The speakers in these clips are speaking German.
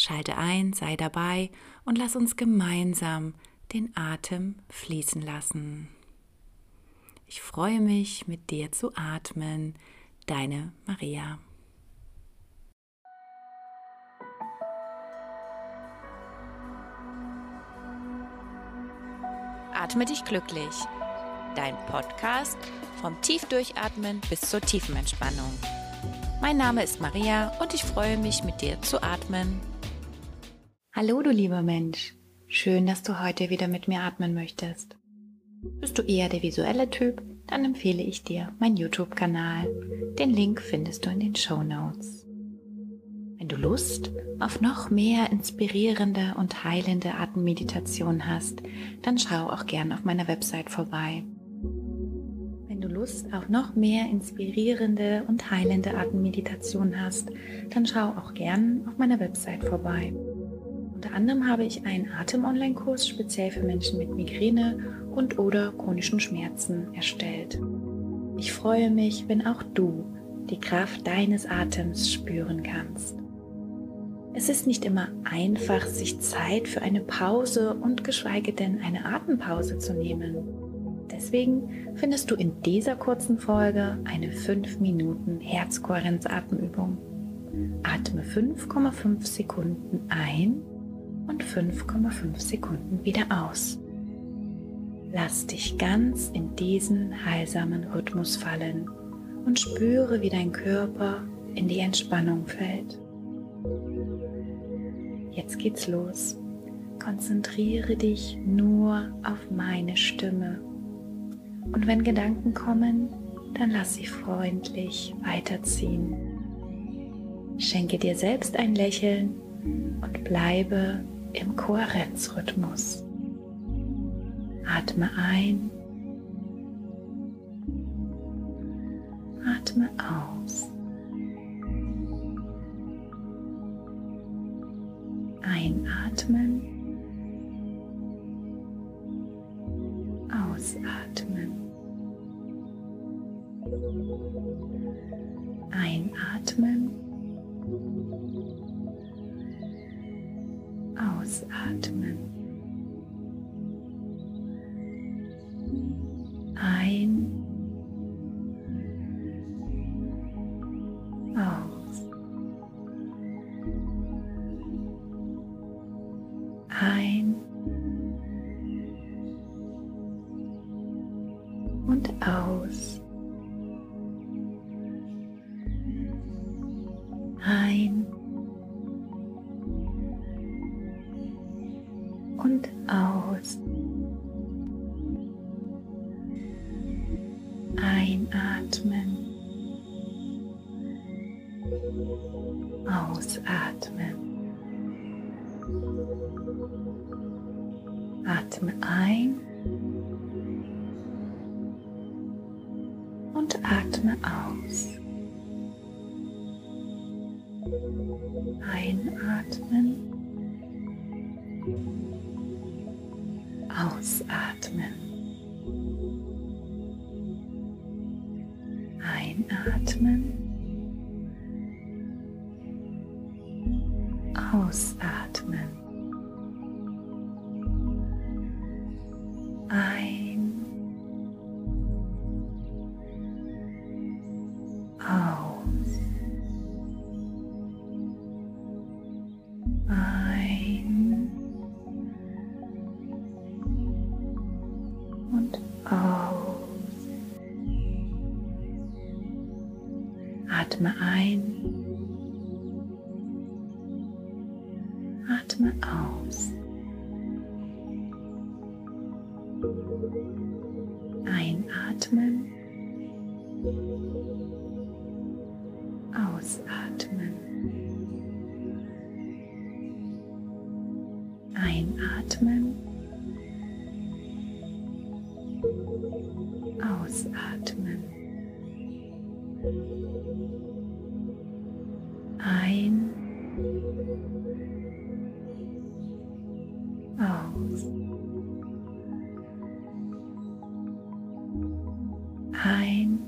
Schalte ein, sei dabei und lass uns gemeinsam den Atem fließen lassen. Ich freue mich, mit dir zu atmen. Deine Maria. Atme dich glücklich. Dein Podcast vom Tiefdurchatmen bis zur tiefen Entspannung. Mein Name ist Maria und ich freue mich, mit dir zu atmen. Hallo du lieber Mensch, schön, dass du heute wieder mit mir atmen möchtest. Bist du eher der visuelle Typ, dann empfehle ich dir meinen YouTube-Kanal. Den Link findest du in den Show Notes. Wenn du Lust auf noch mehr inspirierende und heilende Atemmeditation hast, dann schau auch gern auf meiner Website vorbei. Wenn du Lust auf noch mehr inspirierende und heilende Atemmeditation hast, dann schau auch gern auf meiner Website vorbei. Unter anderem habe ich einen Atem-Online-Kurs speziell für Menschen mit Migräne und oder chronischen Schmerzen erstellt. Ich freue mich, wenn auch du die Kraft deines Atems spüren kannst. Es ist nicht immer einfach, sich Zeit für eine Pause und geschweige denn eine Atempause zu nehmen. Deswegen findest du in dieser kurzen Folge eine 5 Minuten Herzkohärenz-Atemübung. Atme 5,5 Sekunden ein und 5,5 Sekunden wieder aus. Lass dich ganz in diesen heilsamen Rhythmus fallen und spüre, wie dein Körper in die Entspannung fällt. Jetzt geht's los. Konzentriere dich nur auf meine Stimme. Und wenn Gedanken kommen, dann lass sie freundlich weiterziehen. Schenke dir selbst ein Lächeln und bleibe im Kohärenzrhythmus. Atme ein, atme aus. Einatmen, ausatmen. Einatmen. Ausatmen. Ein. Aus. Ein. Und aus. Ein. Ausatmen. Atme ein und atme aus. Einatmen. Ausatmen. Einatmen. Ausatmen. Ein. Aus. Ein. Und aus. Atme ein. Aus. Einatmen. Ausatmen. Einatmen. Ausatmen. Ein. Ein.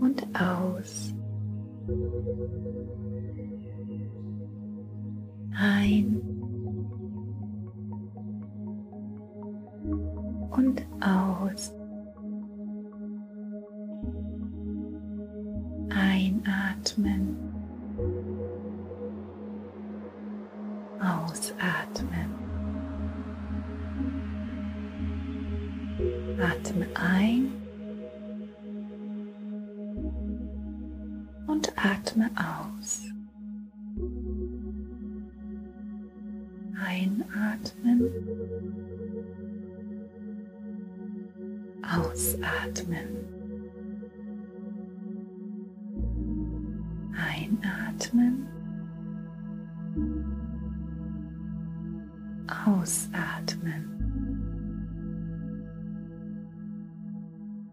Und aus. Ein. Und aus. Einatmen. Atme ein und atme aus. Einatmen. Ausatmen. Einatmen. Ausatmen.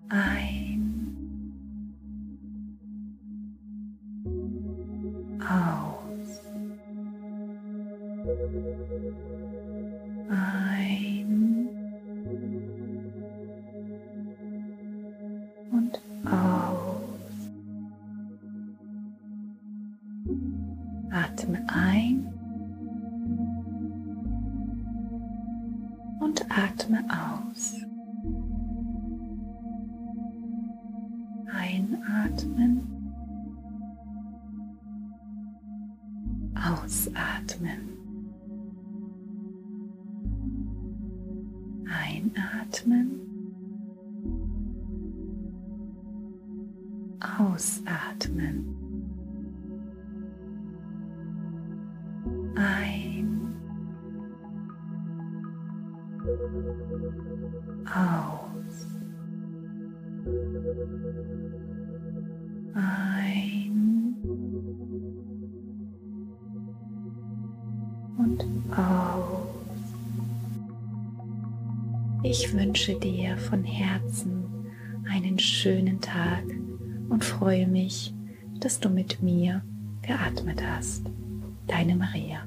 Ein. Aus. Ein. Und aus. Atme ein und atme aus. Ausatmen. Einatmen, ausatmen. ein, aus, ein und aus. Ich wünsche dir von Herzen einen schönen Tag und freue mich, dass du mit mir geatmet hast. Deine Maria.